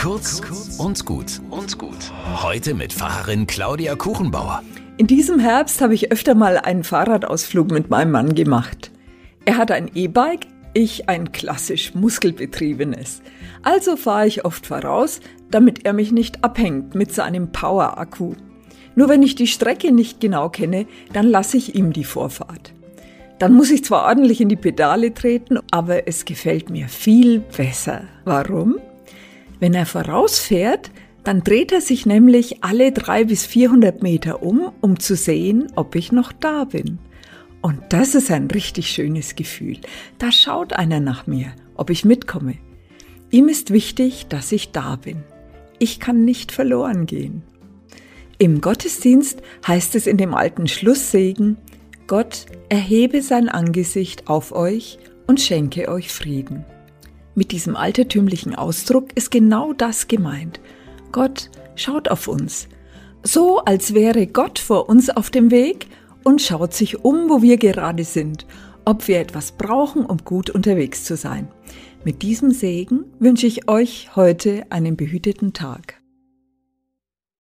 Kurz und gut und gut. Heute mit Pfarrerin Claudia Kuchenbauer. In diesem Herbst habe ich öfter mal einen Fahrradausflug mit meinem Mann gemacht. Er hat ein E-Bike, ich ein klassisch muskelbetriebenes. Also fahre ich oft voraus, damit er mich nicht abhängt mit seinem Power-Akku. Nur wenn ich die Strecke nicht genau kenne, dann lasse ich ihm die Vorfahrt. Dann muss ich zwar ordentlich in die Pedale treten, aber es gefällt mir viel besser. Warum? Wenn er vorausfährt, dann dreht er sich nämlich alle drei bis 400 Meter um, um zu sehen, ob ich noch da bin. Und das ist ein richtig schönes Gefühl. Da schaut einer nach mir, ob ich mitkomme. Ihm ist wichtig, dass ich da bin. Ich kann nicht verloren gehen. Im Gottesdienst heißt es in dem alten Schlusssegen, Gott erhebe sein Angesicht auf euch und schenke euch Frieden. Mit diesem altertümlichen Ausdruck ist genau das gemeint. Gott schaut auf uns, so als wäre Gott vor uns auf dem Weg und schaut sich um, wo wir gerade sind, ob wir etwas brauchen, um gut unterwegs zu sein. Mit diesem Segen wünsche ich euch heute einen behüteten Tag.